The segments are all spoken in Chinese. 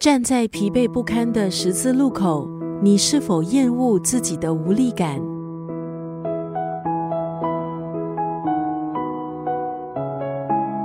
站在疲惫不堪的十字路口，你是否厌恶自己的无力感？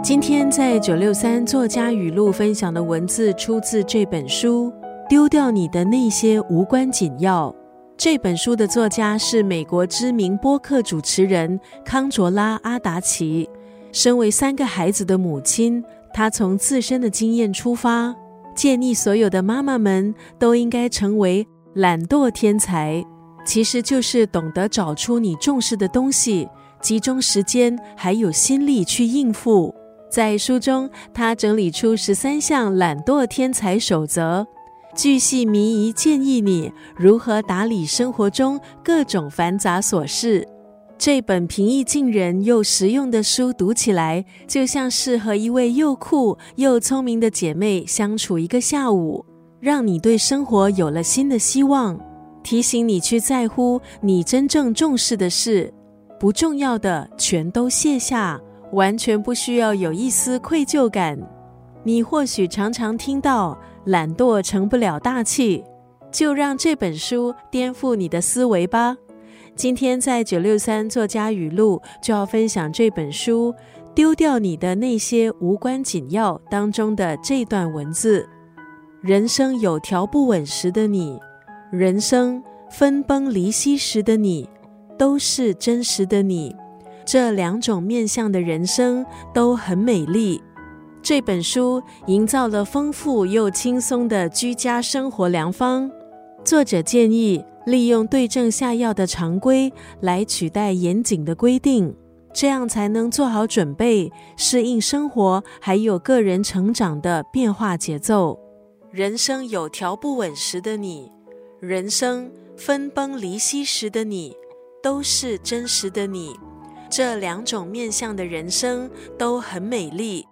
今天在九六三作家语录分享的文字出自这本书《丢掉你的那些无关紧要》。这本书的作家是美国知名播客主持人康卓拉·阿达奇。身为三个孩子的母亲，她从自身的经验出发。建议所有的妈妈们都应该成为懒惰天才，其实就是懂得找出你重视的东西，集中时间还有心力去应付。在书中，他整理出十三项懒惰天才守则，巨细靡遗建议你如何打理生活中各种繁杂琐事。这本平易近人又实用的书，读起来就像是和一位又酷又聪明的姐妹相处一个下午，让你对生活有了新的希望，提醒你去在乎你真正重视的事，不重要的全都卸下，完全不需要有一丝愧疚感。你或许常常听到“懒惰成不了大器”，就让这本书颠覆你的思维吧。今天在九六三作家语录就要分享这本书《丢掉你的那些无关紧要》当中的这段文字：人生有条不紊时的你，人生分崩离析时的你，都是真实的你。这两种面相的人生都很美丽。这本书营造了丰富又轻松的居家生活良方。作者建议。利用对症下药的常规来取代严谨的规定，这样才能做好准备，适应生活还有个人成长的变化节奏。人生有条不紊时的你，人生分崩离析时的你，都是真实的你。这两种面向的人生都很美丽。